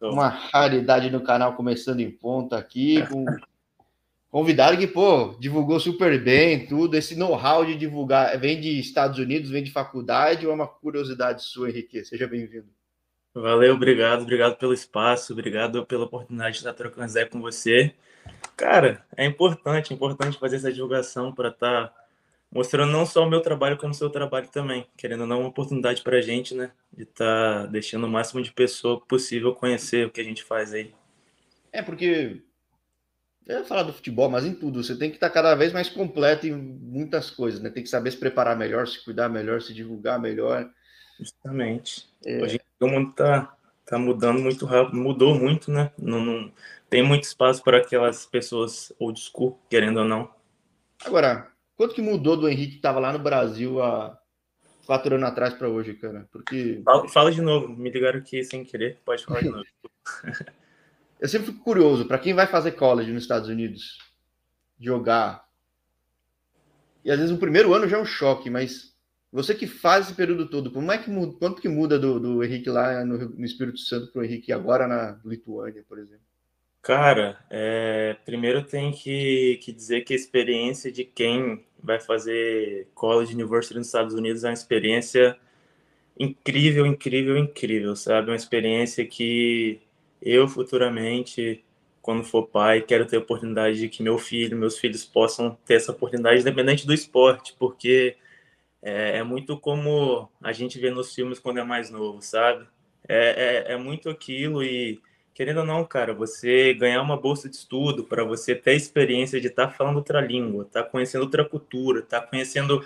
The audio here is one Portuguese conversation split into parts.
uma raridade no canal começando em ponta aqui, com convidado que, pô, divulgou super bem tudo. Esse know-how de divulgar vem de Estados Unidos, vem de faculdade ou é uma curiosidade sua, Henrique? Seja bem-vindo. Valeu, obrigado, obrigado pelo espaço, obrigado pela oportunidade de estar trocando ideia com você. Cara, é importante, é importante fazer essa divulgação para estar tá mostrando não só o meu trabalho, como o seu trabalho também. Querendo ou não, uma oportunidade para a gente, né? De estar tá deixando o máximo de pessoa possível conhecer o que a gente faz aí. É, porque. Eu ia falar do futebol, mas em tudo. Você tem que estar tá cada vez mais completo em muitas coisas, né? Tem que saber se preparar melhor, se cuidar melhor, se divulgar melhor. Justamente. É... Hoje o mundo tá, tá mudando muito rápido, mudou muito, né? Não, não tem muito espaço para aquelas pessoas old school, querendo ou não. Agora, Quanto que mudou do Henrique que estava lá no Brasil há quatro anos atrás para hoje, cara? Porque. Fala, fala, de novo, me ligaram aqui sem querer, pode falar de novo. Eu sempre fico curioso, para quem vai fazer college nos Estados Unidos, jogar. E às vezes o primeiro ano já é um choque, mas você que faz esse período todo, como é que muda, quanto que muda do, do Henrique lá no, no Espírito Santo para o Henrique agora na Lituânia, por exemplo? Cara, é, primeiro tem que, que dizer que a experiência de quem vai fazer college university nos Estados Unidos é uma experiência incrível, incrível, incrível, sabe? Uma experiência que eu futuramente, quando for pai, quero ter a oportunidade de que meu filho, meus filhos possam ter essa oportunidade, independente do esporte, porque é, é muito como a gente vê nos filmes quando é mais novo, sabe? É, é, é muito aquilo e querendo ou não, cara, você ganhar uma bolsa de estudo para você ter a experiência de estar tá falando outra língua, estar tá conhecendo outra cultura, estar tá conhecendo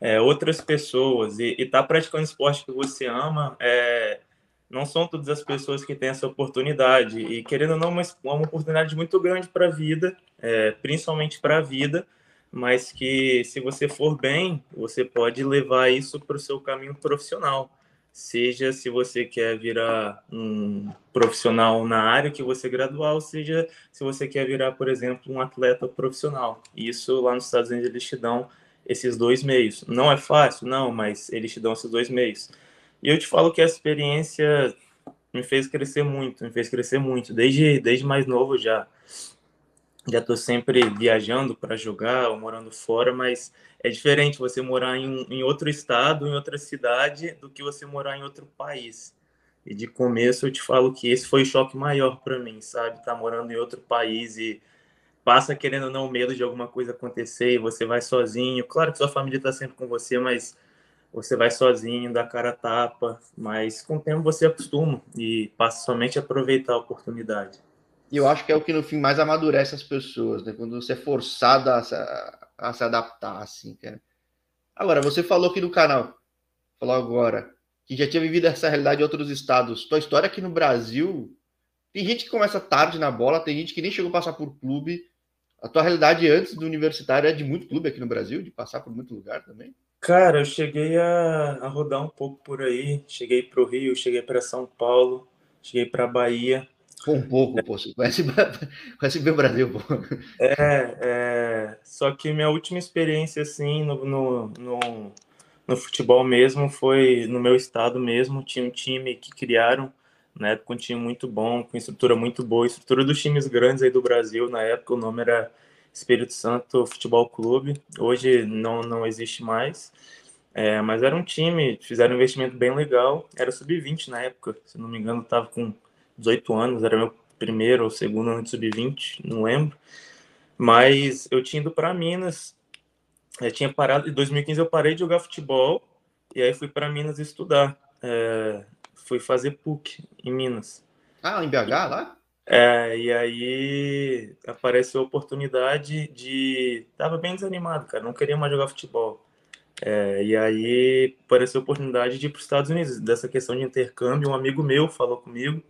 é, outras pessoas e estar tá praticando esporte que você ama, é, não são todas as pessoas que têm essa oportunidade. E querendo ou não, uma, uma oportunidade muito grande para a vida, é, principalmente para a vida, mas que se você for bem, você pode levar isso para o seu caminho profissional seja se você quer virar um profissional na área que você graduar, ou seja se você quer virar, por exemplo, um atleta profissional. Isso lá nos Estados Unidos eles te dão esses dois meios. Não é fácil, não, mas eles te dão esses dois meios. E eu te falo que a experiência me fez crescer muito, me fez crescer muito, desde, desde mais novo já já estou sempre viajando para jogar ou morando fora, mas é diferente você morar em, em outro estado, em outra cidade, do que você morar em outro país. E de começo eu te falo que esse foi o choque maior para mim, sabe? Tá morando em outro país e passa querendo ou não medo de alguma coisa acontecer e você vai sozinho. Claro que sua família está sempre com você, mas você vai sozinho, dá cara a tapa, mas com o tempo você acostuma e passa somente a aproveitar a oportunidade. E eu acho que é o que no fim mais amadurece as pessoas, né? Quando você é forçado a, a, se adaptar, assim, cara. Agora, você falou aqui no canal, falou agora, que já tinha vivido essa realidade em outros estados. Tua história aqui no Brasil, tem gente que começa tarde na bola, tem gente que nem chegou a passar por clube. A tua realidade antes do universitário é de muito clube aqui no Brasil, de passar por muito lugar também? Cara, eu cheguei a, a rodar um pouco por aí. Cheguei para o Rio, cheguei para São Paulo, cheguei para Bahia. Um pouco, pô. Você conhece, conhece bem o Brasil, pô. É, é, só que minha última experiência, assim, no, no, no, no, futebol mesmo foi no meu estado mesmo. Tinha um time que criaram, na época um time muito bom, com estrutura muito boa. Estrutura dos times grandes aí do Brasil, na época o nome era Espírito Santo Futebol Clube. Hoje não, não existe mais. É, mas era um time, fizeram um investimento bem legal. Era sub-20 na época, se não me engano, estava com 18 anos, era meu primeiro ou segundo ano de sub-20, não lembro. Mas eu tinha ido para Minas, eu tinha parado, em 2015 eu parei de jogar futebol e aí fui para Minas estudar. É, fui fazer PUC em Minas. Ah, em BH lá? É, e aí apareceu a oportunidade de. Tava bem desanimado, cara, não queria mais jogar futebol. É, e aí apareceu a oportunidade de ir para os Estados Unidos, dessa questão de intercâmbio. Um amigo meu falou comigo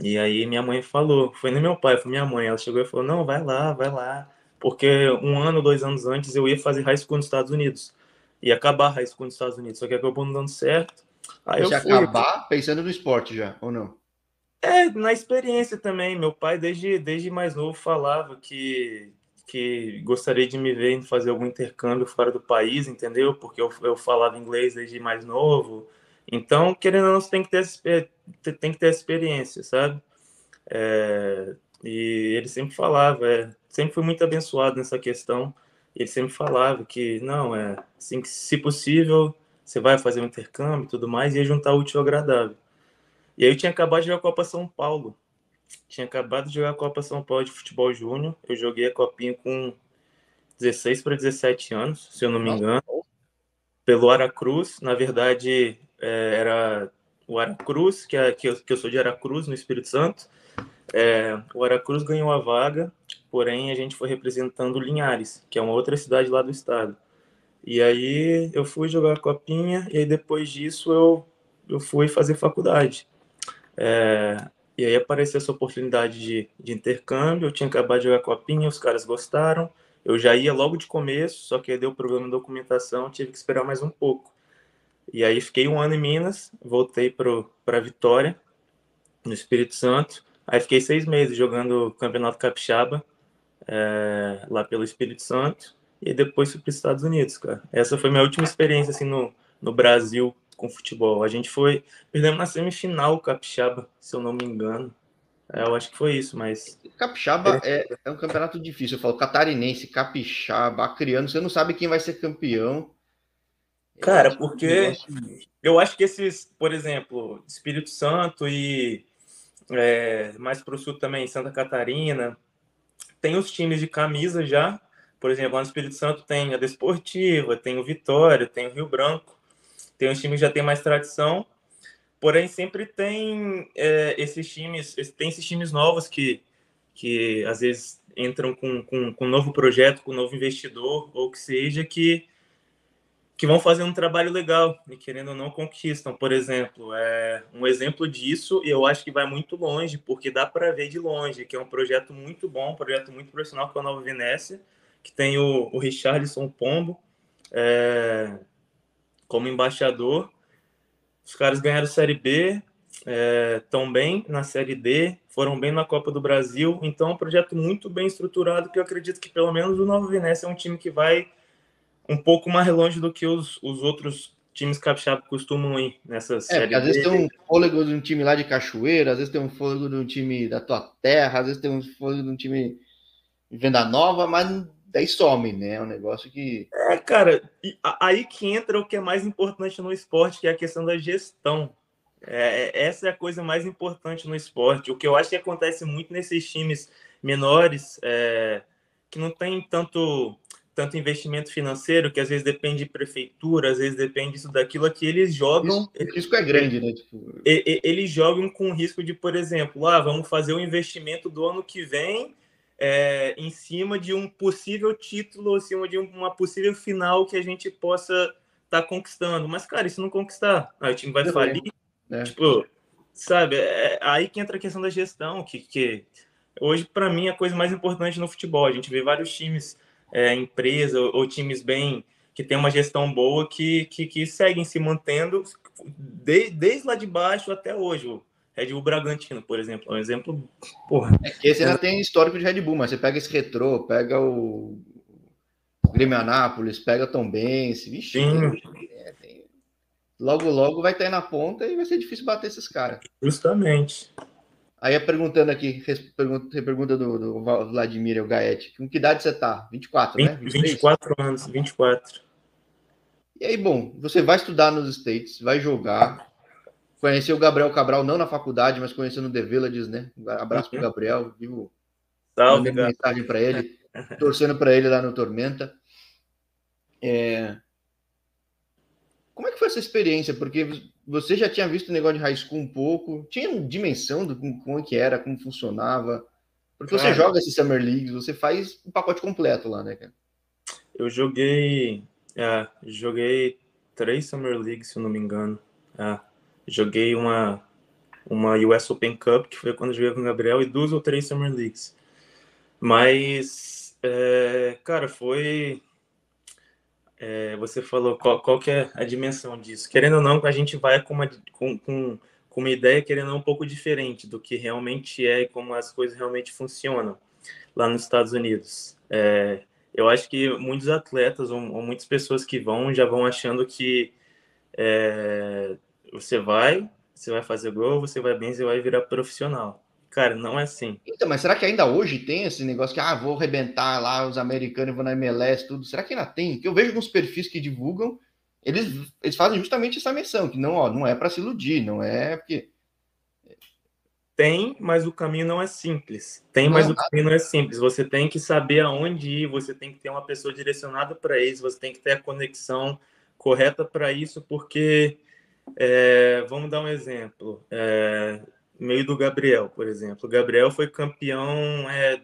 e aí minha mãe falou, foi nem meu pai, foi minha mãe. Ela chegou e falou: não, vai lá, vai lá. Porque um ano, dois anos antes eu ia fazer high school nos Estados Unidos. Ia acabar high school nos Estados Unidos, só que acabou não dando certo. Aí Deixa eu fui. acabar pensando no esporte já, ou não? É, na experiência também. Meu pai, desde, desde mais novo, falava que, que gostaria de me ver fazer algum intercâmbio fora do país, entendeu? Porque eu, eu falava inglês desde mais novo Então, querendo ou não, você tem que ter, tem que ter experiência, sabe? É, e ele sempre falava, é, sempre fui muito abençoado nessa questão. Ele sempre falava que, não, é assim, que se possível, você vai fazer um intercâmbio e tudo mais, e ia juntar útil ao agradável. E aí eu tinha acabado de jogar a Copa São Paulo. Tinha acabado de jogar a Copa São Paulo de futebol júnior. Eu joguei a copinha com 16 para 17 anos, se eu não me engano. Pelo Aracruz, na verdade, é, era o Aracruz, que, é, que, eu, que eu sou de Aracruz, no Espírito Santo. É, o Aracruz ganhou a vaga, porém a gente foi representando Linhares, que é uma outra cidade lá do estado. E aí eu fui jogar a copinha, e aí depois disso eu, eu fui fazer faculdade. É, e aí apareceu essa oportunidade de, de intercâmbio, eu tinha acabado de jogar a copinha, os caras gostaram, eu já ia logo de começo, só que aí deu problema na documentação, tive que esperar mais um pouco. E aí fiquei um ano em Minas, voltei para Vitória, no Espírito Santo. Aí fiquei seis meses jogando Campeonato Capixaba, é, lá pelo Espírito Santo. E depois fui para os Estados Unidos, cara. Essa foi minha última experiência, assim, no, no Brasil com futebol. A gente foi... Perdemos na semifinal Capixaba, se eu não me engano. É, eu acho que foi isso, mas. Capixaba é, é um campeonato difícil. Eu falo catarinense, capixaba, acriano, você não sabe quem vai ser campeão. Cara, porque eu acho que esses, por exemplo, Espírito Santo e é, mais para o sul também, Santa Catarina, tem os times de camisa já. Por exemplo, lá no Espírito Santo tem a Desportiva, tem o Vitória, tem o Rio Branco. Tem os times que já tem mais tradição. Porém, sempre tem é, esses times, tem esses times novos que, que às vezes entram com, com, com um novo projeto, com um novo investidor, ou que seja, que, que vão fazer um trabalho legal e querendo ou não conquistam. Por exemplo, é um exemplo disso, e eu acho que vai muito longe, porque dá para ver de longe, que é um projeto muito bom, um projeto muito profissional com é a Nova Venécia, que tem o, o Richardson Pombo é, como embaixador os caras ganharam Série B, estão é, bem na Série D, foram bem na Copa do Brasil. Então, é um projeto muito bem estruturado que eu acredito que pelo menos o Nova Venécia é um time que vai um pouco mais longe do que os, os outros times capixabas costumam ir nessa é, série. Às vezes tem um fôlego de um time lá de Cachoeira, às vezes tem um fôlego de um time da tua terra, às vezes tem um fôlego de um time de Venda Nova, mas daí some, né? É um negócio que. É, cara, aí que entra o que é mais importante no esporte, que é a questão da gestão. É, é, essa é a coisa mais importante no esporte. O que eu acho que acontece muito nesses times menores, é, que não tem tanto, tanto investimento financeiro, que às vezes depende de prefeitura, às vezes depende disso, daquilo, que eles jogam. Isso, risco é grande, né? Tipo... Eles jogam com o risco de, por exemplo, ah, vamos fazer o um investimento do ano que vem é, em cima de um possível título, em cima de uma possível final que a gente possa estar tá conquistando. Mas, cara, se não conquistar? Aí o time vai falir. É. Tipo, sabe? É, é aí que entra a questão da gestão, que, que hoje, para mim, é a coisa mais importante no futebol. A gente vê vários times, é, empresa ou, ou, times bem que tem uma gestão boa que, que, que seguem se mantendo de, desde lá de baixo até hoje. Red Bull Bragantino, por exemplo, é um exemplo, porra. É que esse ainda tem histórico de Red Bull, mas você pega esse retrô, pega o Grêmio Anápolis, pega Tom Benz, vixe, é, tem... logo logo vai estar aí na ponta e vai ser difícil bater esses caras. Justamente. Aí perguntando aqui, pergunta, pergunta do, do Vladimir o Gaete, com que idade você tá? 24, 20, né? 23? 24 anos, 24. E aí, bom, você vai estudar nos States, vai jogar, Conheci o Gabriel Cabral, não na faculdade, mas conhecendo o The Villages, né? Um abraço uhum. pro Gabriel, vivo Salve, mensagem para ele, torcendo para ele lá no Tormenta. É... Como é que foi essa experiência? Porque você já tinha visto o negócio de high school um pouco, tinha dimensão do como que era, como funcionava. Porque você joga esses Summer Leagues, você faz um pacote completo lá, né, cara? Eu joguei. É, joguei três Summer Leagues, se eu não me engano. É. Joguei uma, uma US Open Cup, que foi quando eu joguei com o Gabriel, e duas ou três Summer Leagues. Mas, é, cara, foi. É, você falou qual, qual que é a dimensão disso. Querendo ou não, a gente vai com uma, com, com, com uma ideia, querendo ou não, um pouco diferente do que realmente é e como as coisas realmente funcionam lá nos Estados Unidos. É, eu acho que muitos atletas ou, ou, muitas pessoas que vão já vão achando que é, você vai, você vai fazer gol, você vai bem, você vai virar profissional. Cara, não é assim. Então, mas será que ainda hoje tem esse negócio que, ah, vou arrebentar lá os americanos, vou na MLS, tudo? Será que ainda tem? Que eu vejo alguns perfis que divulgam, eles, eles fazem justamente essa menção, que não, ó, não é para se iludir, não é porque. Tem, mas o caminho não é simples. Tem, não mas é o caminho não é simples. Você tem que saber aonde ir, você tem que ter uma pessoa direcionada para isso, você tem que ter a conexão correta para isso, porque é, vamos dar um exemplo. É, meio do Gabriel, por exemplo. O Gabriel foi campeão é,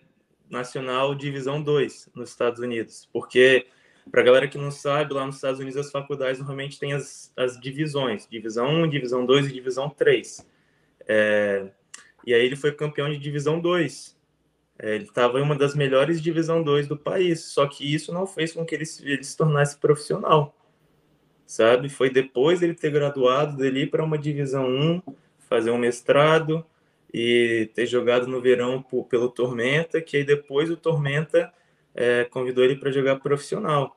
nacional Divisão 2 nos Estados Unidos, porque, para a galera que não sabe, lá nos Estados Unidos as faculdades normalmente têm as, as divisões, Divisão 1, Divisão 2 e Divisão 3. É, e aí ele foi campeão de Divisão 2. É, ele estava em uma das melhores Divisão 2 do país, só que isso não fez com que ele, ele se tornasse profissional, sabe? Foi depois dele ter graduado, dele para uma Divisão 1, fazer um mestrado e ter jogado no verão por, pelo Tormenta, que aí depois o Tormenta é, convidou ele para jogar profissional.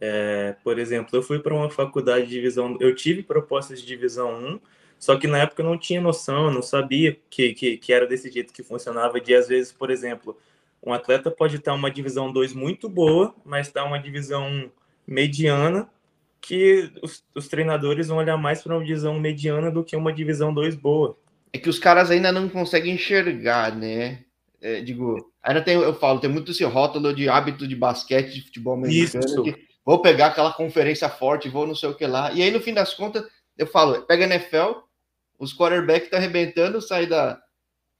É, por exemplo, eu fui para uma faculdade de divisão, eu tive propostas de divisão 1, só que na época eu não tinha noção, eu não sabia que, que, que era desse jeito que funcionava, de às vezes, por exemplo, um atleta pode estar uma divisão 2 muito boa, mas está uma divisão 1 mediana, que os, os treinadores vão olhar mais para uma divisão mediana do que uma divisão 2 boa. É que os caras ainda não conseguem enxergar, né? É, digo, ainda tem, eu falo, tem muito esse rótulo de hábito de basquete, de futebol americano, que vou pegar aquela conferência forte, vou não sei o que lá. E aí, no fim das contas, eu falo, pega NFL, os quarterbacks estão tá arrebentando, sai da,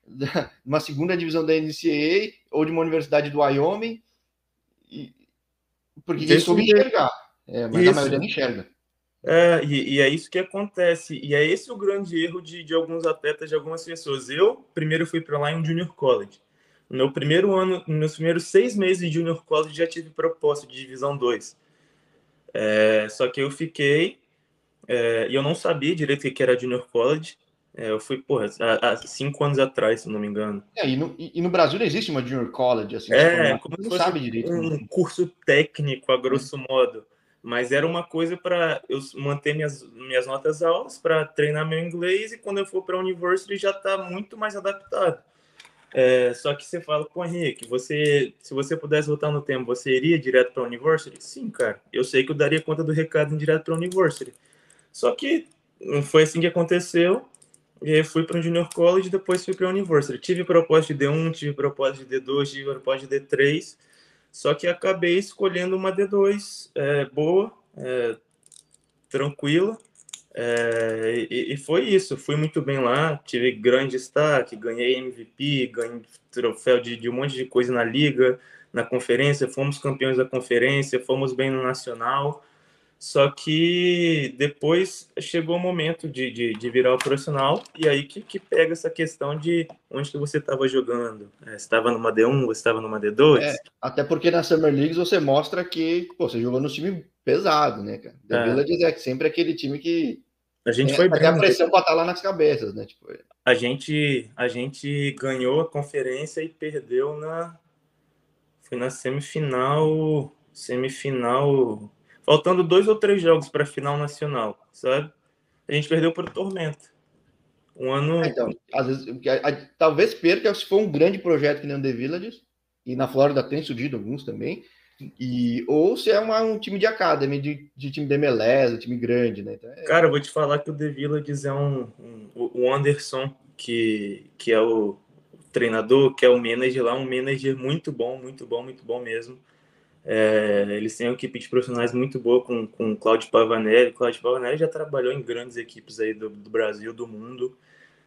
da uma segunda divisão da NCAA ou de uma universidade do Wyoming, e, porque eles soube enxergar. É, mas isso. a maioria não enxerga. É, e, e, é isso que acontece. E é esse o grande erro de, de alguns atletas, de algumas pessoas. Eu, primeiro, fui para lá em um junior college. No meu primeiro ano, nos meus primeiros seis meses de junior college, já tive proposta de divisão 2. É, só que eu fiquei, é, e eu não sabia direito o que era junior college. É, eu fui, porra, há, há, cinco anos atrás, se não me engano. É, e, no, e, no, Brasil não existe uma junior college, assim. É, como não sabe direito. Um curso técnico, a grosso modo. Mas era uma coisa para eu manter minhas, minhas notas altas, para treinar meu inglês, e quando eu for para a university já está muito mais adaptado. É, só que você fala com o Henrique, você, se você pudesse voltar no tempo, você iria direto para a university? Sim, cara. Eu sei que eu daria conta do recado em direto para a university. Só que não foi assim que aconteceu. E aí fui para o Junior College, depois fui para a University. Tive proposta de D1, tive proposta de D2, tive proposta de D3. Só que acabei escolhendo uma D2 é, boa, é, tranquila. É, e, e, foi isso. Fui muito bem lá, tive grande destaque, ganhei MVP, ganhei troféu de, de um monte de coisa na liga, na conferência. Fomos campeões da conferência, fomos bem no nacional. Só que depois chegou o momento de, de, de virar o profissional e aí que, que pega essa questão de onde que você estava jogando. É, estava numa D1, você estava numa D2? É, até porque na Summer Leagues você mostra que pô, você jogou no time pesado, né, cara? The é. Village é sempre aquele time que a gente é, foi bem. a pressão tá lá nas cabeças, né? Tipo, a gente a gente ganhou a conferência e perdeu na foi na semifinal semifinal faltando dois ou três jogos para a final nacional, sabe? A gente perdeu para o Tormenta. Um ano. É, então, às vezes, talvez perca se for um grande projeto que nem o The Villages, e na Flórida tem surgido alguns também, e, ou se é uma, um time de academy, de, de time de MLS, um time grande, né? Então, é... Cara, eu vou te falar que o The Villages é um, um. O Anderson, que, que é o treinador, que é o manager lá, um manager muito bom, muito bom, muito bom mesmo. É, eles têm uma equipe de profissionais muito boa com, com o Claudio Pavanelli. Claudio Pavanelli já trabalhou em grandes equipes aí do, do Brasil, do mundo.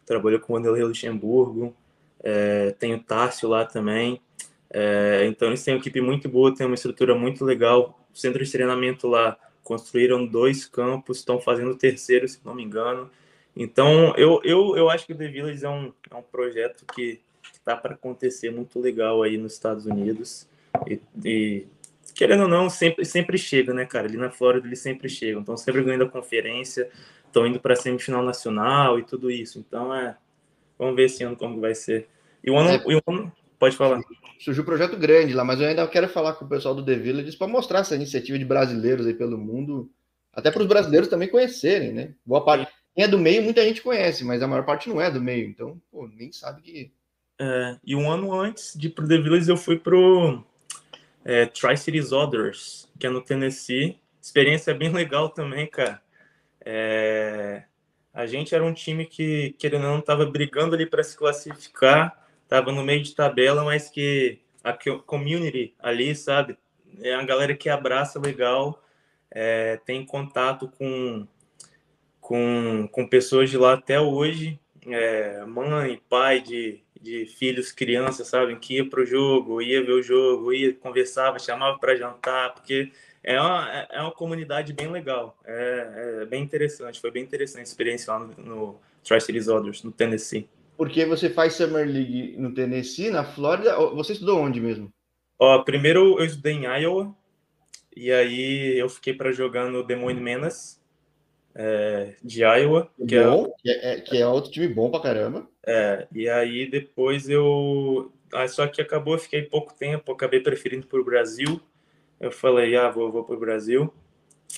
Trabalhou com o Vanderlei Luxemburgo. É, tem o Tárcio lá também. É, então eles têm uma equipe muito boa, tem uma estrutura muito legal. O centro de treinamento lá construíram dois campos, estão fazendo o terceiro, se não me engano. Então eu, eu, eu acho que o The Village é um, é um projeto que está para acontecer muito legal aí nos Estados Unidos. E, e querendo ou não, sempre, sempre chega, né, cara? Ali na Flórida eles sempre chegam. Estão sempre ganhando a conferência, estão indo para a semifinal nacional e tudo isso. Então, é. Vamos ver esse ano como vai ser. E o ano. É, e o ano pode falar. Surgiu um projeto grande lá, mas eu ainda quero falar com o pessoal do The Village para mostrar essa iniciativa de brasileiros aí pelo mundo, até para os brasileiros também conhecerem, né? Boa parte. quem é do meio, muita gente conhece, mas a maior parte não é do meio, então, pô, nem sabe que. É, e um ano antes de ir pro The Village, eu fui pro é, Tri-Cities Others, que é no Tennessee. Experiência bem legal também, cara. É, a gente era um time que, querendo ou não, estava brigando ali para se classificar, estava no meio de tabela, mas que a community ali, sabe, é a galera que abraça legal, é, tem contato com, com, com pessoas de lá até hoje, é, mãe, pai de, de filhos, crianças, sabe, que ia para o jogo, ia ver o jogo, ia conversava, chamava para jantar, porque é uma, é, é uma comunidade bem legal, é, é, bem interessante, foi bem interessante a experiência lá no, no Tri-Cities Others, no Tennessee. Porque você faz Summer League no Tennessee, na Flórida, você estudou onde mesmo? Ó, primeiro eu estudei em Iowa, e aí eu fiquei para jogar no Des Moines Menas, é, de Iowa. Que, é bom, é, que, é, que é outro time bom pra caramba. É, e aí depois eu... Ah, só que acabou, fiquei pouco tempo, acabei preferindo para o Brasil, eu falei, ah, vou, vou para o Brasil.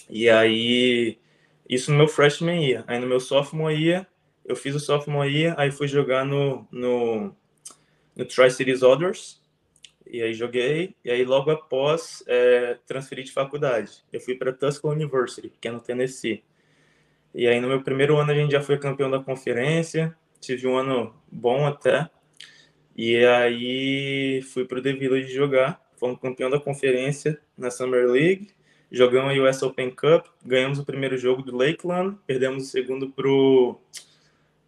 E aí, isso no meu freshman year. Aí no meu sophomore year, eu fiz o sophomore year, aí fui jogar no, no, no Tri-Cities Others. E aí joguei, e aí logo após é, transferi de faculdade. Eu fui para Tuscaloosa University, que é no Tennessee. E aí no meu primeiro ano a gente já foi campeão da conferência, tive um ano bom até. E aí fui para o The Village jogar fomos campeão da conferência na Summer League, jogamos a US Open Cup, ganhamos o primeiro jogo do Lakeland, perdemos o segundo pro,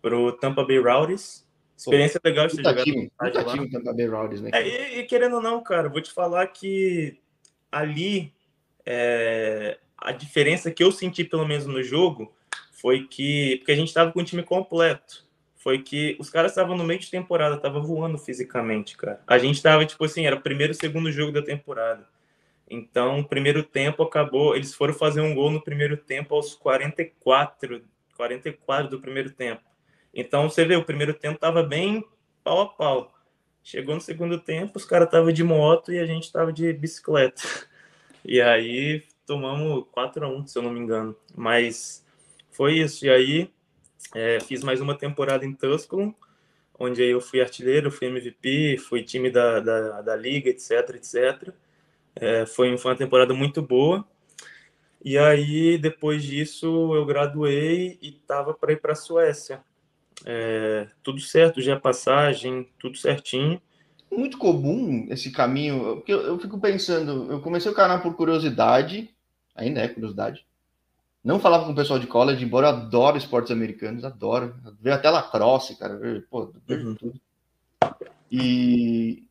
pro Tampa Bay Rowdies. Experiência legal de jogar. Time, muita time Tampa Bay Rowdies, né? É, e, e, querendo ou não, cara, vou te falar que ali é, a diferença que eu senti, pelo menos no jogo, foi que porque a gente estava com o time completo foi que os caras estavam no meio de temporada, tava voando fisicamente, cara. A gente tava, tipo assim, era o primeiro segundo jogo da temporada. Então, primeiro tempo acabou, eles foram fazer um gol no primeiro tempo aos 44, 44 do primeiro tempo. Então, você vê, o primeiro tempo tava bem pau a pau. Chegou no segundo tempo, os caras estavam de moto e a gente tava de bicicleta. E aí tomamos 4 a 1, se eu não me engano. Mas foi isso. E aí é, fiz mais uma temporada em Tusculum, onde eu fui artilheiro, fui MVP, fui time da, da, da liga, etc, etc. É, foi, foi uma temporada muito boa. E aí, depois disso, eu graduei e estava para ir para a Suécia. É, tudo certo, já passagem, tudo certinho. Muito comum esse caminho, porque eu, eu fico pensando, eu comecei o canal por curiosidade, ainda é curiosidade, não falava com o pessoal de college, embora eu adoro esportes americanos, adoro. Veio até lacrosse, cara. Pô, vejo uhum. tudo. E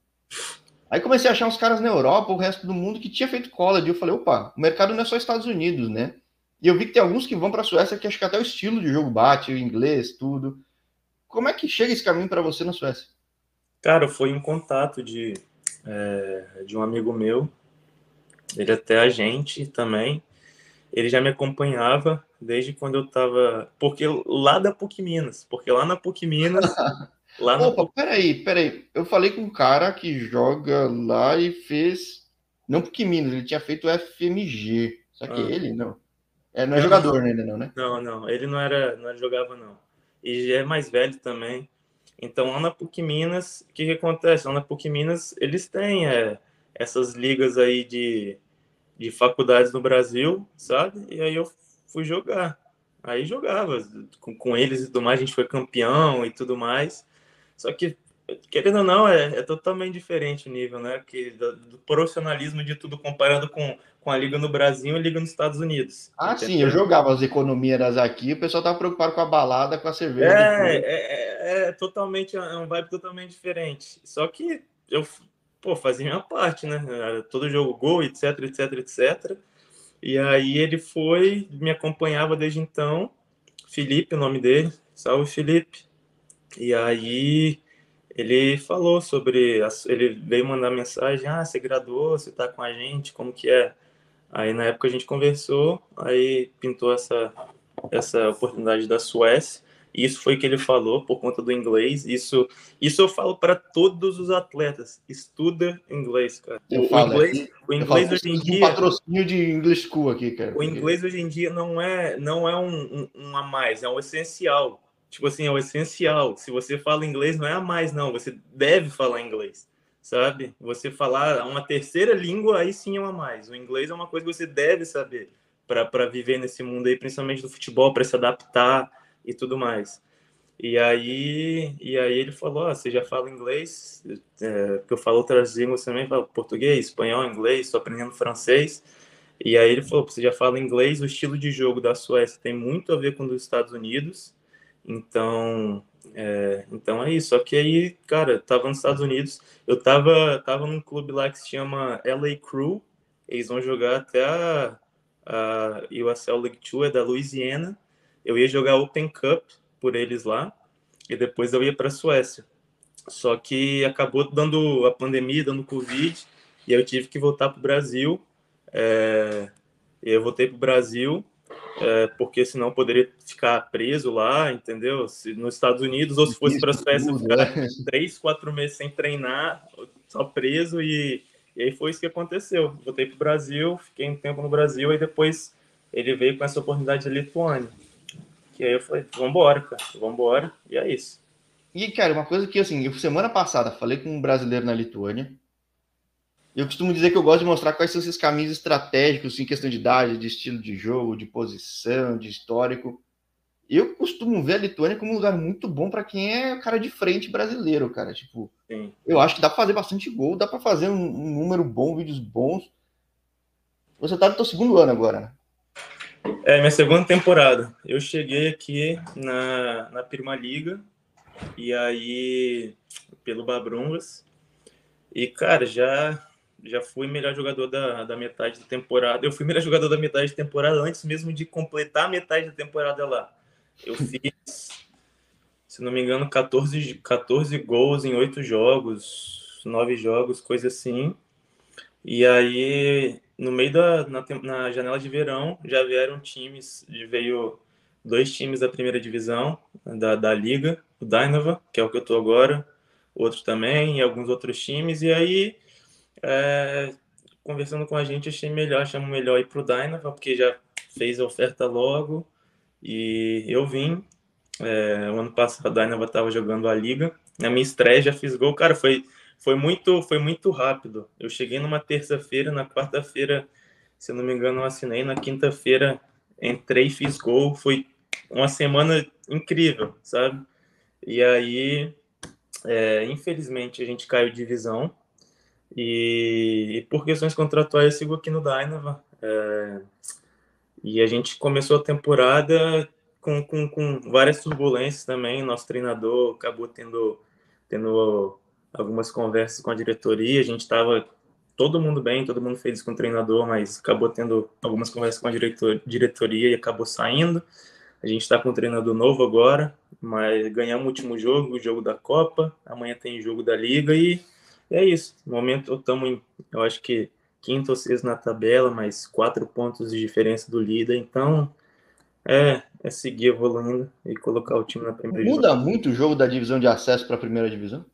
aí comecei a achar uns caras na Europa, o resto do mundo, que tinha feito college. Eu falei, opa, o mercado não é só Estados Unidos, né? E eu vi que tem alguns que vão para a Suécia que acho que até o estilo de jogo bate, o inglês, tudo. Como é que chega esse caminho para você na Suécia? Cara, foi um contato de, é, de um amigo meu, ele até a gente também, ele já me acompanhava desde quando eu estava. Porque lá da PUC Minas, porque lá na PUC Minas. lá na Opa, PUC... peraí, peraí. Eu falei com um cara que joga lá e fez. Não PUC Minas, ele tinha feito FMG. Só que ah. ele não. É, não é jogador ainda, não, né? Não, não. Ele não era, não jogava, não. E é mais velho também. Então, lá na PUC Minas, o que, que acontece? Lá na PUC Minas, eles têm é, essas ligas aí de de faculdades no Brasil, sabe? E aí eu fui jogar. Aí jogava com, com eles e tudo mais, a gente foi campeão e tudo mais. Só que, querendo ou não, é, é totalmente diferente o nível, né? Que, do, do, profissionalismo de tudo comparando com, com a liga no Brasil e a liga nos Estados Unidos. Ah, entendeu? sim, eu jogava as economias aqui, o pessoal tava preocupado com a balada, com a cerveja. É, é, é, é, totalmente, é um vibe totalmente diferente. Só que eu pô, fazia minha parte, né? Era todo jogo gol, etc, etc, etc. E aí ele foi, me acompanhava desde então. Felipe, o nome dele. Salve, Felipe. E aí ele falou sobre. Ele veio mandar mensagem: Ah, você graduou, você tá com a gente, como que é? Aí na época a gente conversou, aí pintou essa, essa oportunidade da Suécia. Isso foi o que ele falou por conta do inglês. Isso, isso eu falo para todos os atletas. Estuda inglês, cara. Eu o, falo, inglês, é, o inglês hoje em dia. Um patrocínio de English School aqui, cara. O inglês hoje em dia não é, não é um, um, um a mais, é um essencial. Tipo assim, é o essencial. Se você fala inglês, não é a mais, não. Você deve falar inglês, sabe? Você falar uma terceira língua, aí sim é uma mais. O inglês é uma coisa que você deve saber para viver nesse mundo aí, principalmente do futebol, para se adaptar e tudo mais. E aí, e aí ele falou: oh, você já fala inglês? É, que eu falo outras línguas também, falo português, espanhol, inglês, estou aprendendo francês. E aí ele falou: você já fala inglês? O estilo de jogo da Suécia tem muito a ver com os dos Estados Unidos. Então, é, então é isso. Só que aí, cara, tava nos Estados Unidos, eu tava, tava num clube lá que se chama LA Crew. Eles vão jogar até a, a USL League 2, é da Louisiana. Eu ia jogar Open Cup por eles lá e depois eu ia para a Suécia. Só que acabou dando a pandemia, dando Covid, e eu tive que voltar para o Brasil. É, eu voltei para o Brasil é, porque senão eu poderia ficar preso lá, entendeu? Se, nos Estados Unidos, ou se fosse para a Suécia, ficar né? três, quatro meses sem treinar, só preso, e, e aí foi isso que aconteceu. Voltei para o Brasil, fiquei um tempo no Brasil, e depois ele veio com essa oportunidade de Lituânia. Que aí eu falei, vambora, cara, vambora, e é isso. E, cara, uma coisa que, assim, eu semana passada falei com um brasileiro na Lituânia. Eu costumo dizer que eu gosto de mostrar quais são esses caminhos estratégicos, assim, em questão de idade, de estilo de jogo, de posição, de histórico. Eu costumo ver a Lituânia como um lugar muito bom para quem é cara de frente brasileiro, cara. Tipo, Sim. eu acho que dá para fazer bastante gol, dá para fazer um, um, número bom, vídeos bons. Você tá no seu segundo ano agora, né? É, minha segunda temporada. Eu cheguei aqui na, na Prima Liga, e aí, pelo Babrungas. E, cara, já já fui melhor jogador da, da metade da temporada. Eu fui melhor jogador da metade da temporada antes mesmo de completar a metade da temporada lá. Eu fiz, se não me engano, 14, 14 gols em 8 jogos, 9 jogos, coisa assim. E aí no meio da na, na, janela de verão já vieram times, veio dois times da primeira divisão da, da liga, o Dynava, que é o que eu tô agora, outros também, e alguns outros times, e aí é, conversando com a gente achei melhor, achamos melhor ir pro Dynava, porque já fez a oferta logo, e eu vim, é, o ano passado a Dynava estava jogando a liga, na minha estreia já fiz gol, cara, foi foi muito, foi muito rápido. Eu cheguei numa terça-feira, na quarta-feira, se não me engano, eu assinei, na quinta-feira entrei, fiz gol, foi uma semana incrível, sabe? E aí, é, infelizmente, a gente caiu de divisão e, e, por questões contratuais eu sigo aqui no Dynava. É, e a gente começou a temporada com, com, com várias turbulências também. Nosso treinador acabou tendo, tendo algumas conversas com a diretoria, a gente estava todo mundo bem, todo mundo feliz com o treinador, mas acabou tendo algumas conversas com a diretor, diretoria e acabou saindo. A gente está com um treinador novo agora, mas ganhamos o último jogo, o jogo da Copa. Amanhã tem jogo da Liga e é isso. No momento estamos em, eu acho que quinto ou sexto na tabela, mas quatro pontos de diferença do líder. Então é, é seguir evoluindo e colocar o time na primeira Muda divisão. muito o jogo da divisão de acesso para a primeira divisão?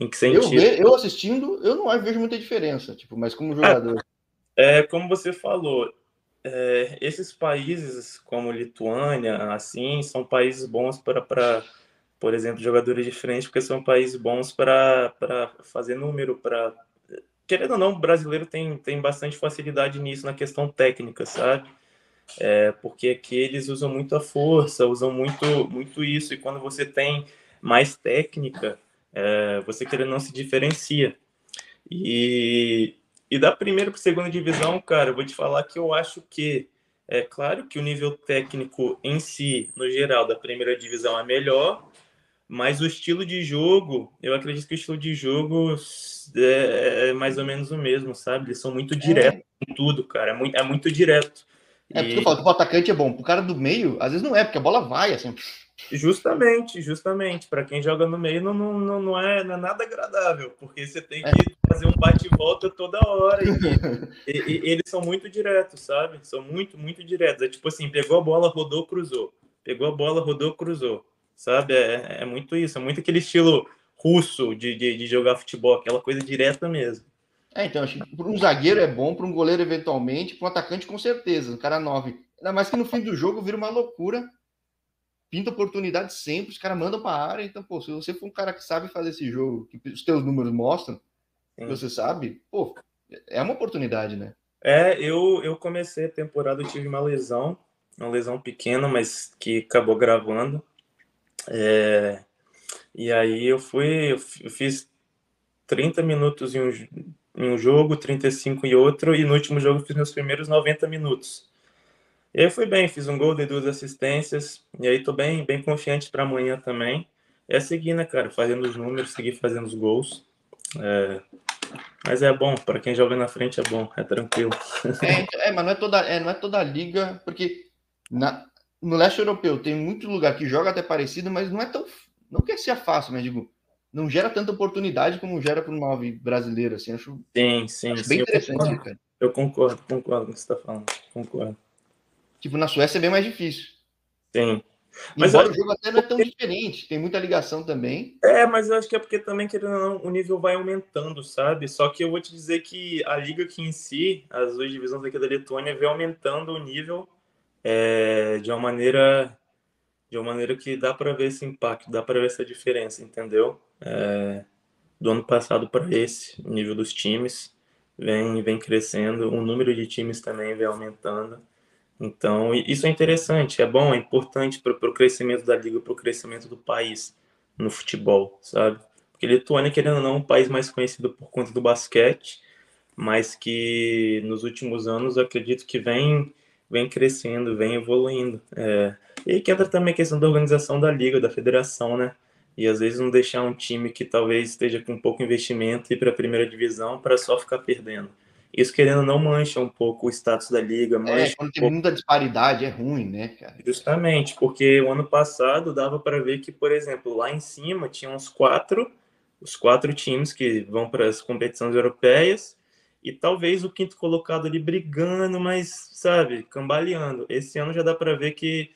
Em que sentido? Eu, eu assistindo, eu não vejo muita diferença, tipo, mas como jogador. É, como você falou, é, esses países como Lituânia, assim, são países bons para, para por exemplo, jogadores de frente, porque são países bons para, para fazer número, para querendo ou não, o brasileiro tem, tem bastante facilidade nisso, na questão técnica, sabe? É, porque aqui eles usam muito a força, usam muito, muito isso, e quando você tem mais técnica, é, você querendo não se diferencia. E, e da primeira para segunda divisão, cara, eu vou te falar que eu acho que é claro que o nível técnico em si, no geral, da primeira divisão é melhor, mas o estilo de jogo, eu acredito que o estilo de jogo é, é mais ou menos o mesmo, sabe? Eles são muito diretos é. em tudo, cara. É muito, é muito direto. É porque eu falo que o atacante é bom. O cara do meio, às vezes não é, porque a bola vai assim. Justamente, justamente. Para quem joga no meio não, não, não, é, não é nada agradável, porque você tem que é. fazer um bate-volta toda hora. E, e, e, eles são muito diretos, sabe? São muito, muito diretos. É tipo assim, pegou a bola, rodou, cruzou. pegou a bola, rodou, cruzou, sabe? É, é muito isso, é muito aquele estilo russo de, de, de jogar futebol, aquela coisa direta mesmo. É, então, acho que para um zagueiro é bom, para um goleiro eventualmente, para um atacante com certeza, um cara nove. Ainda mais que no fim do jogo vira uma loucura, pinta oportunidade sempre, os caras mandam para a área, então, pô, se você for um cara que sabe fazer esse jogo, que os teus números mostram, que você sabe, pô, é uma oportunidade, né? É, eu, eu comecei a temporada, eu tive uma lesão, uma lesão pequena, mas que acabou gravando. É, e aí eu fui, eu fiz 30 minutos em um, em um jogo, 35 em outro, e no último jogo fiz meus primeiros 90 minutos. E aí fui bem, fiz um gol, dei duas assistências, e aí tô bem, bem confiante para amanhã também. É seguir, né, cara, fazendo os números, seguir fazendo os gols. É... Mas é bom, para quem joga na frente é bom, é tranquilo. É, é mas não é toda, é, não é toda liga, porque na, no leste europeu tem muito lugar que joga até parecido, mas não é tão. Não quer ser fácil, mas digo, não gera tanta oportunidade como gera para o nove brasileiro, assim, acho, sim, sim, acho bem sim, interessante, eu concordo, cara. Eu concordo, concordo com o que você está falando, concordo. Tipo, na Suécia é bem mais difícil. Sim. Mas Embora o jogo até não é tão diferente, tem muita ligação também. É, mas eu acho que é porque também, querendo ou não, o nível vai aumentando, sabe? Só que eu vou te dizer que a liga aqui em si, as duas divisões aqui da Letônia, vem aumentando o nível é, de uma maneira de uma maneira que dá para ver esse impacto, dá para ver essa diferença, entendeu? É, do ano passado para esse, o nível dos times vem, vem crescendo, o número de times também vem aumentando. Então, isso é interessante, é bom, é importante para o crescimento da liga, para o crescimento do país no futebol, sabe? Porque Lituânia, querendo ou não, é um país mais conhecido por conta do basquete, mas que nos últimos anos acredito que vem, vem crescendo, vem evoluindo. É, e que entra também a questão da organização da liga, da federação, né? e às vezes não deixar um time que talvez esteja com pouco investimento ir para a primeira divisão para só ficar perdendo. Isso querendo não mancha um pouco o status da liga. É, mancha é, quando um tem pouco... muita disparidade é ruim, né, cara? Justamente, porque o ano passado dava para ver que, por exemplo, lá em cima tinha uns quatro, os quatro times que vão para as competições europeias e talvez o quinto colocado ali brigando, mas sabe, cambaleando. Esse ano já dá para ver que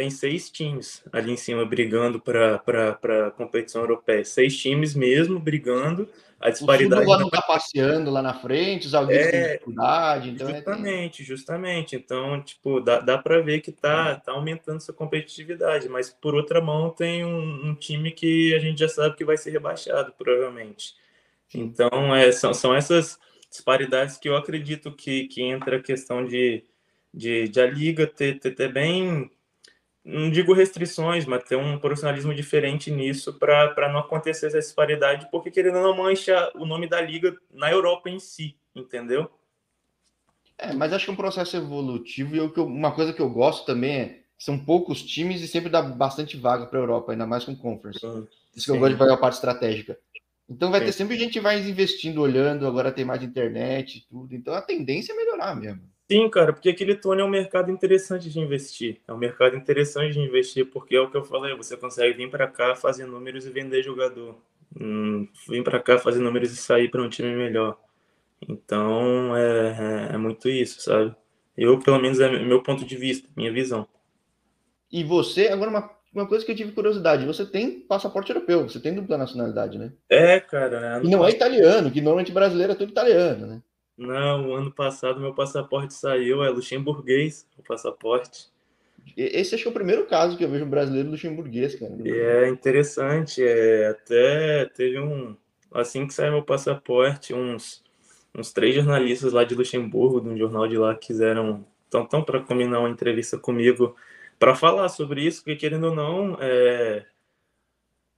tem seis times ali em cima brigando para a competição europeia. Seis times mesmo brigando. A disparidade. O não está passeando lá na frente, os alguém é, têm dificuldade. Então justamente, é... justamente. Então, tipo, dá, dá para ver que tá, tá aumentando essa competitividade. Mas, por outra mão, tem um, um time que a gente já sabe que vai ser rebaixado, provavelmente. Então, é, são, são essas disparidades que eu acredito que, que entra a questão de, de, de a liga ter, ter, ter bem não digo restrições, mas ter um profissionalismo diferente nisso para não acontecer essa disparidade, porque querendo ou não mancha o nome da liga na Europa em si, entendeu? É, mas acho que é um processo evolutivo e eu, uma coisa que eu gosto também é são poucos times e sempre dá bastante vaga para a Europa, ainda mais com conference. Sim, Isso que eu gosto de fazer a parte estratégica. Então vai sim. ter sempre gente vai investindo, olhando, agora tem mais internet e tudo. Então a tendência é melhorar mesmo. Sim, cara, porque aquele Tony é um mercado interessante de investir. É um mercado interessante de investir, porque é o que eu falei, você consegue vir para cá, fazer números e vender jogador. Hum, vir para cá, fazer números e sair para um time melhor. Então, é, é, é, muito isso, sabe? Eu, pelo menos, é meu ponto de vista, minha visão. E você, agora uma, uma coisa que eu tive curiosidade, você tem passaporte europeu, você tem dupla nacionalidade, né? É, cara. Né? E não é italiano, que normalmente brasileiro é tudo italiano, né? Não, ano passado meu passaporte saiu, é luxemburguês o passaporte. Esse acho que é o primeiro caso que eu vejo um brasileiro luxemburguês, cara. E é interessante, é, até teve um. Assim que saiu meu passaporte, uns, uns três jornalistas lá de Luxemburgo, de um jornal de lá, quiseram. Tão, tão para combinar uma entrevista comigo para falar sobre isso, porque querendo ou não, é,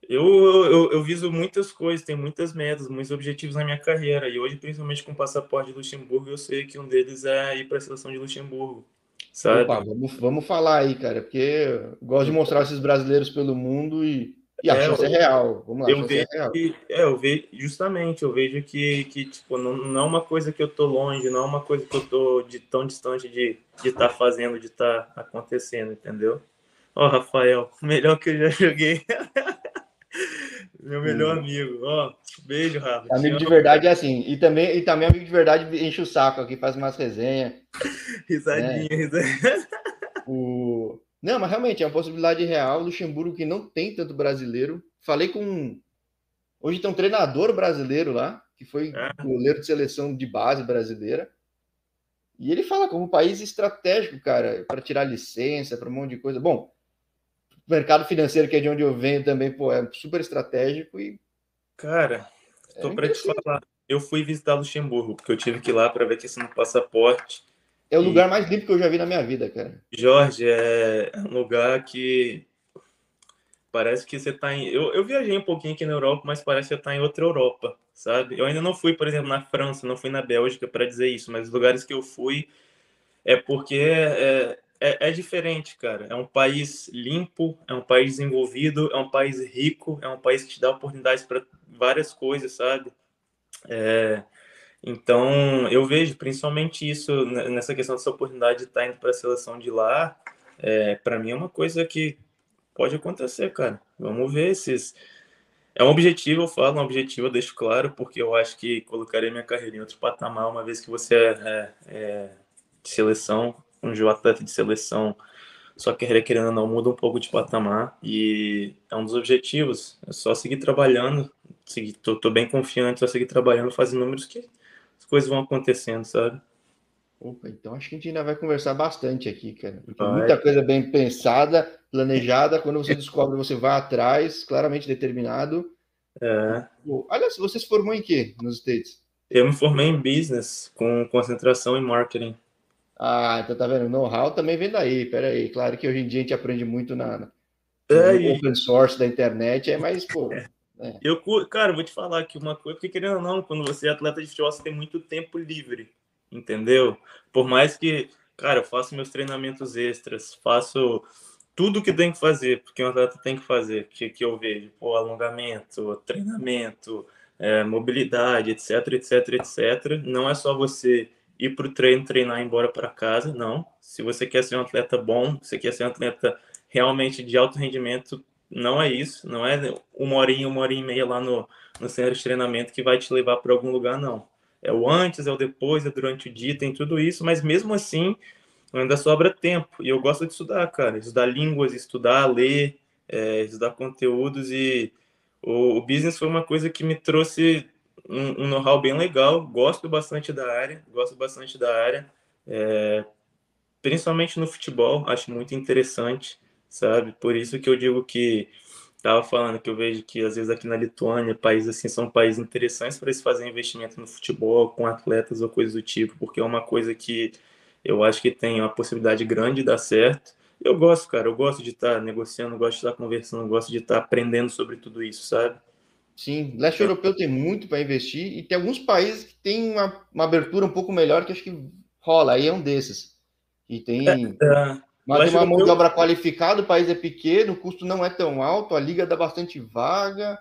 eu, eu, eu, viso muitas coisas, tenho muitas metas, muitos objetivos na minha carreira. E hoje, principalmente com o passaporte de Luxemburgo, eu sei que um deles é ir para a seleção de Luxemburgo. Sabe? Opa, vamos, vamos falar aí, cara, porque eu gosto de mostrar esses brasileiros pelo mundo e, e a é, chance é real. Vamos lá, eu vejo é que, é, eu vejo, justamente, eu vejo que, que tipo, não, não é uma coisa que eu tô longe, não é uma coisa que eu tô de, tão distante de estar de tá fazendo, de estar tá acontecendo, entendeu? Ó, oh, Rafael, melhor que eu já joguei. Meu melhor amigo. Ó, beijo, Rafa. Amigo de verdade é assim. E também, e também amigo de verdade enche o saco aqui, faz umas resenhas. Risadinha, né? risadinha. O... Não, mas realmente é uma possibilidade real. Luxemburgo que não tem tanto brasileiro. Falei com. Hoje tem um treinador brasileiro lá, que foi é. goleiro de seleção de base brasileira. E ele fala como um país estratégico, cara, para tirar licença, para um monte de coisa. Bom, mercado financeiro, que é de onde eu venho também, pô, é super estratégico e. Cara, estou é para te falar. Eu fui visitar Luxemburgo, porque eu tive que ir lá para ver questão do passaporte. É o e... lugar mais limpo que eu já vi na minha vida, cara. Jorge, é um lugar que parece que você está em. Eu, eu viajei um pouquinho aqui na Europa, mas parece que você está em outra Europa, sabe? Eu ainda não fui, por exemplo, na França, não fui na Bélgica para dizer isso, mas os lugares que eu fui é porque é, é, é, diferente, cara. É um país limpo, é um país desenvolvido, é um país rico, é um país que te dá oportunidades para várias coisas, sabe? É, então, eu vejo principalmente isso nessa questão dessa oportunidade de estar tá indo para a seleção de lá. É, para mim é uma coisa que pode acontecer, cara. Vamos ver esses. É um objetivo, eu falo, um objetivo, eu deixo claro, porque eu acho que colocarei minha carreira em outro patamar, uma vez que você é, é, é de seleção, um jogo atleta de seleção, sua carreira, querendo ou não, muda um pouco de patamar, e é um dos objetivos. É só seguir trabalhando, seguir, tô, tô bem confiante, só seguir trabalhando, fazendo números que as coisas vão acontecendo, sabe? Opa, então acho que a gente ainda vai conversar bastante aqui, cara. Porque muita coisa bem pensada, planejada. Quando você descobre, você vai atrás, claramente determinado. É. Olha, você se formou em quê nos States? Eu me formei em business, com concentração em marketing. Ah, então tá vendo? Know-how também vem daí. Pera aí. Claro que hoje em dia a gente aprende muito na, na é, open source da internet, é mais, pô. É. É. Eu, cara, vou te falar aqui uma coisa, porque querendo ou não, quando você é atleta de futebol, você tem muito tempo livre, entendeu? Por mais que, cara, eu faço meus treinamentos extras, faço tudo que tem que fazer, porque um atleta tem que fazer, que, que eu vejo, pô, alongamento, treinamento, é, mobilidade, etc, etc, etc. Não é só você ir para o treino, treinar e ir embora para casa, não. Se você quer ser um atleta bom, você quer ser um atleta realmente de alto rendimento, não é isso, não é uma horinha, uma hora e meia lá no, no centro de treinamento que vai te levar para algum lugar, não. É o antes, é o depois, é durante o dia, tem tudo isso, mas mesmo assim ainda sobra tempo. E eu gosto de estudar, cara, estudar línguas, estudar, ler, é, estudar conteúdos e o, o, business foi uma coisa que me trouxe um, um know-how bem legal. Gosto bastante da área, gosto bastante da área, é, principalmente no futebol, acho muito interessante sabe? Por isso que eu digo que estava falando que eu vejo que às vezes aqui na Lituânia, países assim são países interessantes para se fazer investimento no futebol com atletas ou coisas do tipo, porque é uma coisa que eu acho que tem uma possibilidade grande de dar certo. Eu gosto, cara, eu gosto de estar tá negociando, gosto de estar tá conversando, gosto de estar tá aprendendo sobre tudo isso, sabe? Sim, leste europeu tem muito para investir e tem alguns países que têm uma, uma, abertura um pouco melhor que acho que rola. Aí é um desses. E tem. É, é. Mas uma mão de obra qualificada, o país é pequeno, o custo não é tão alto, a liga dá bastante vaga.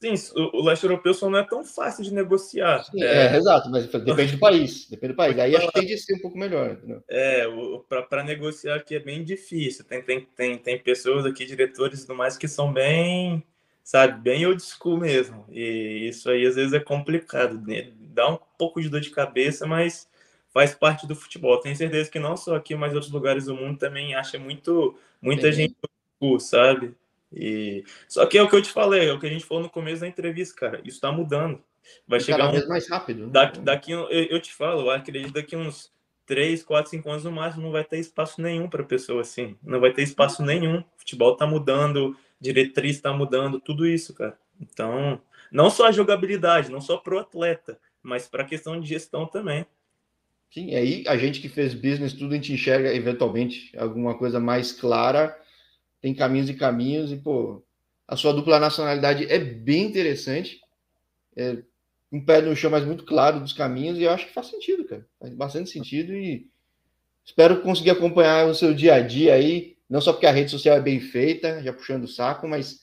Sim, o leste europeu só não é tão fácil de negociar. Sim, é. é. exato, mas depende do país. Depende do país. Aí acho que tem de ser um pouco melhor. Entendeu? É, para negociar aqui é bem difícil. Tem, tem, tem, tem pessoas aqui, diretores e tudo mais, que são bem, sabe, bem old school mesmo. E isso aí às vezes é complicado. Né? Dá um pouco de dor de cabeça, mas faz parte do futebol. Tenho certeza que não só aqui, mas outros lugares do mundo também acha muito, muita gente sabe? E só que é o que eu te falei, é o que a gente falou no começo da entrevista, cara. Isso está mudando. Vai e chegar cada um... vez mais rápido. Né? Daqui, daqui eu, eu, te falo, eu acredito daqui uns 3, 4, 5 anos no máximo não vai ter espaço nenhum para pessoa assim. Não vai ter espaço nenhum. O futebol está mudando, diretriz está mudando, tudo isso, cara. Então, não só a jogabilidade, não só pro atleta, mas para a questão de gestão também. Sim, aí a gente que fez business, tudo a gente enxerga eventualmente alguma coisa mais clara, tem caminhos e caminhos, e pô, a sua dupla nacionalidade é bem interessante, é um pé no chão, mas muito claro dos caminhos, e eu acho que faz sentido, cara, faz bastante sentido, e espero conseguir acompanhar o seu dia a dia aí, não só porque a rede social é bem feita, já puxando o saco, mas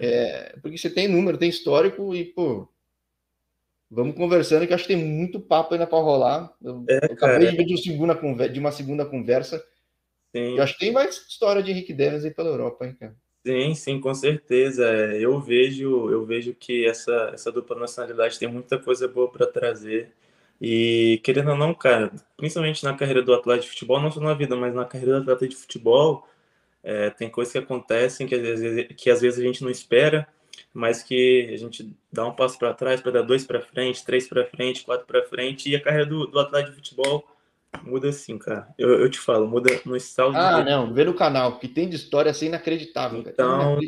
é, porque você tem número, tem histórico, e pô, Vamos conversando, que acho que tem muito papo ainda para rolar. Eu, é, eu acabei de ver de uma segunda, de uma segunda conversa. Sim. Eu acho que tem mais história de Henrique Dennis aí pela Europa, hein, cara? Sim, sim, com certeza. É, eu vejo, eu vejo que essa, essa dupla nacionalidade tem muita coisa boa para trazer. E querendo ou não, cara, principalmente na carreira do atleta de futebol, não só na vida, mas na carreira do atleta de futebol, É, tem coisas que acontecem que às, vezes, que às vezes a gente não espera, mas que a gente dá um passo para trás para dar dois para frente, três para frente, quatro para frente, e a carreira do, do atleta de futebol muda assim, cara. Eu, eu te falo, muda no estalo. Ah, de... não, vê no canal, que tem de história assim inacreditável. Então,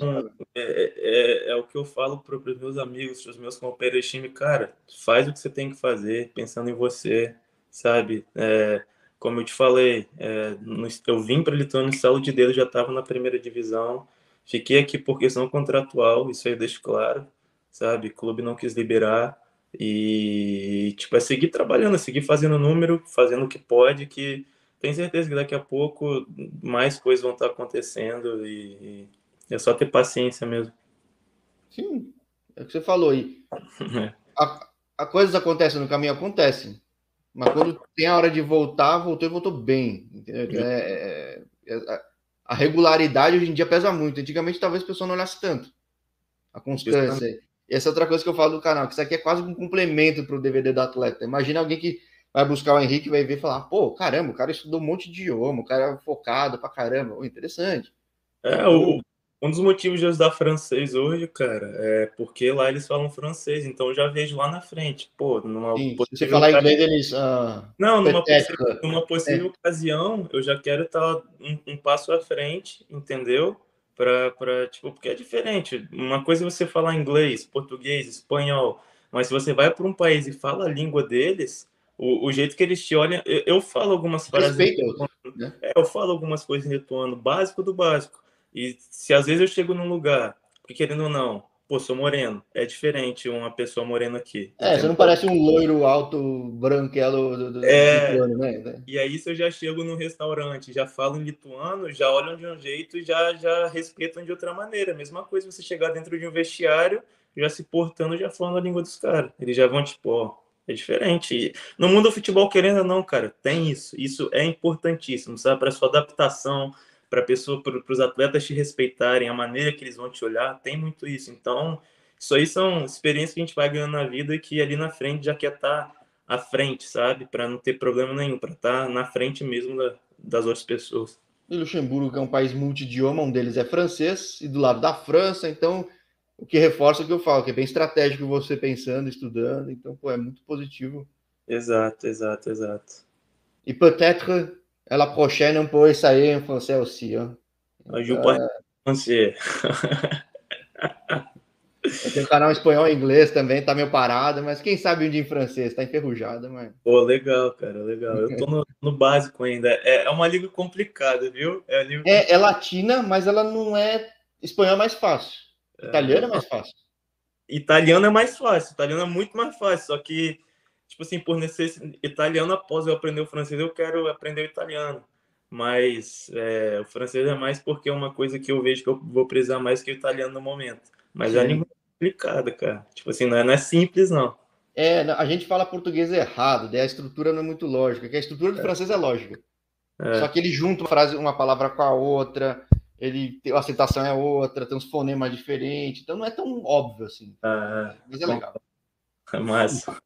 é, é, é, o que eu falo para os meus amigos, para os meus companheiros de time, cara, faz o que você tem que fazer, pensando em você, sabe? É, como eu te falei, é, no, eu vim para Lituânia no estalo de dedo, já estava na primeira divisão, fiquei aqui por questão contratual, isso aí eu deixo claro, sabe? O clube não quis liberar, e, tipo, é seguir trabalhando, é seguir fazendo número, fazendo o que pode, que tenho certeza que daqui a pouco mais coisas vão estar acontecendo e, e é só ter paciência mesmo. Sim, é o que você falou aí. É. A, a coisas acontecem no caminho, acontecem. Mas quando tem a hora de voltar, voltou e voltou bem. Entendeu? É, é, é, a regularidade hoje em dia pesa muito. Antigamente talvez a pessoa não olhasse tanto. A constância. Essa é outra coisa que eu falo do canal, que isso aqui é quase um complemento para o DVD do atleta. Imagina alguém que vai buscar o Henrique e vai ver e falar, pô, caramba, o cara estudou um monte de idioma, o cara é focado pra caramba, oh, interessante. É, o, um dos motivos de eu estudar francês hoje, cara, é porque lá eles falam francês, então eu já vejo lá na frente. Pô, numa Sim, se você falar inglês, eles. Uh, não, numa possível, numa possível é. ocasião, eu já quero estar um, um passo à frente, entendeu? Para tipo, porque é diferente. Uma coisa é você falar inglês, português, espanhol, mas se você vai para um país e fala a língua deles, o, o jeito que eles te olham, eu, eu falo algumas frases, né? é, eu falo algumas coisas em básico do básico. E se às vezes eu chego num lugar, porque querendo ou não, pô, sou moreno. É diferente uma pessoa morena aqui. É, você não parece um loiro alto, branquelo do, do, é, lituano, né? E aí, se eu já chego num restaurante, já falo em lituano, já olham de um jeito e já, já respeitam de outra maneira. Mesma coisa você chegar dentro de um vestiário, já se portando, já falando a língua dos caras. Eles já vão, tipo, ó, é diferente. E no mundo do futebol, querendo ou não, cara, tem isso. Isso é importantíssimo, sabe? Para sua adaptação, para pessoa, para os atletas te respeitarem, a maneira que eles vão te olhar, tem muito isso. Então, isso aí são experiências que a gente vai ganhando na vida e que ali na frente já quer estar tá à frente, sabe? Para não ter problema nenhum, para estar tá na frente mesmo da, das outras pessoas. E Luxemburgo, que é um país multidioma, um deles é francês, e do lado da França, então, o que reforça o que eu falo, que é bem estratégico você pensando, estudando, então, pô, é muito positivo. Exato, exato, exato. E peut-être la prochaine, on pourrait essayer en français aussi. Hein. Je parle français. Tem um canal espanhol e inglês também, tá meio parado, mas quem sabe um dia em francês, tá enferrujado, mas. Pô, legal, cara, legal. Eu tô no, no básico ainda. É, é, uma língua complicada, viu? É, língua... é, é, latina, mas ela não é. Espanhol é mais fácil. É. Italiano é mais fácil. Italiano é mais fácil, italiano é muito mais fácil, só que tipo assim, por necessidade, italiano após eu aprender o francês, eu quero aprender o italiano. Mas é, o francês é mais porque é uma coisa que eu vejo que eu vou precisar mais que o italiano no momento. Mas Sim. a língua é complicada, cara. Tipo assim, não é, não é simples, não. É, a gente fala português errado, daí a estrutura não é muito lógica, que a estrutura do é. francês é lógica. É. Só que ele junta uma frase, uma palavra com a outra, ele a aceitação é outra, tem uns fonemas diferentes, então não é tão óbvio assim. É, mas é legal. É massa.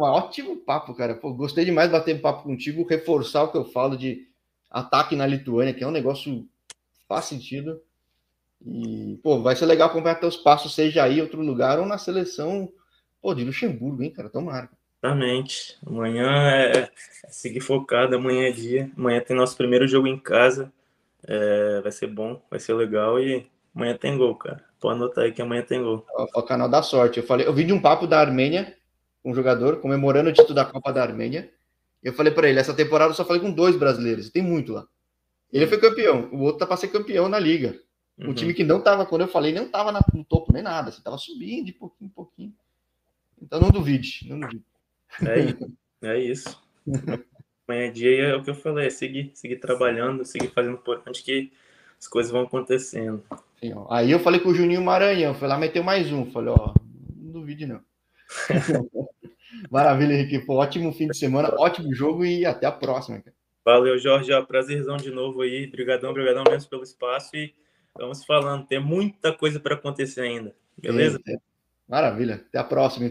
Um ótimo papo, cara. Pô, gostei demais de bater papo contigo, reforçar o que eu falo de ataque na Lituânia, que é um negócio faz sentido. E, pô, vai ser legal acompanhar teus passos, seja aí em outro lugar ou na seleção, pô, de Luxemburgo, hein, cara? Tomara. Exatamente. Amanhã é, é seguir focado, amanhã é dia. Amanhã tem nosso primeiro jogo em casa. É, vai ser bom, vai ser legal e amanhã tem gol, cara. Pode anotar aí que amanhã tem gol. O canal da sorte. Eu falei, eu vi de um papo da Armênia um jogador comemorando o título da Copa da Armênia. Eu falei para ele, essa temporada eu só falei com dois brasileiros, tem muito lá. Ele foi campeão, o outro tá para ser campeão na liga. Uhum. Um time que não tava, quando eu falei, não tava no topo nem nada, você tava subindo de pouquinho em pouquinho. Então não duvide, não duvide. É isso. É isso. Amanhã é dia é o que eu falei, é seguir, seguir trabalhando, seguir fazendo por onde que as coisas vão acontecendo. Sim, Aí eu falei com o Juninho Maranhão, foi lá meter mais um, falei, ó, não duvide não. Maravilha, Henrique. Pô, ótimo fim de semana, ótimo jogo e até a próxima. Cara. Valeu, Jorge. Prazerzão de novo aí. Obrigadão, obrigadão mesmo pelo espaço e vamos falando. Tem muita coisa para acontecer ainda. Beleza? Maravilha. Até a próxima.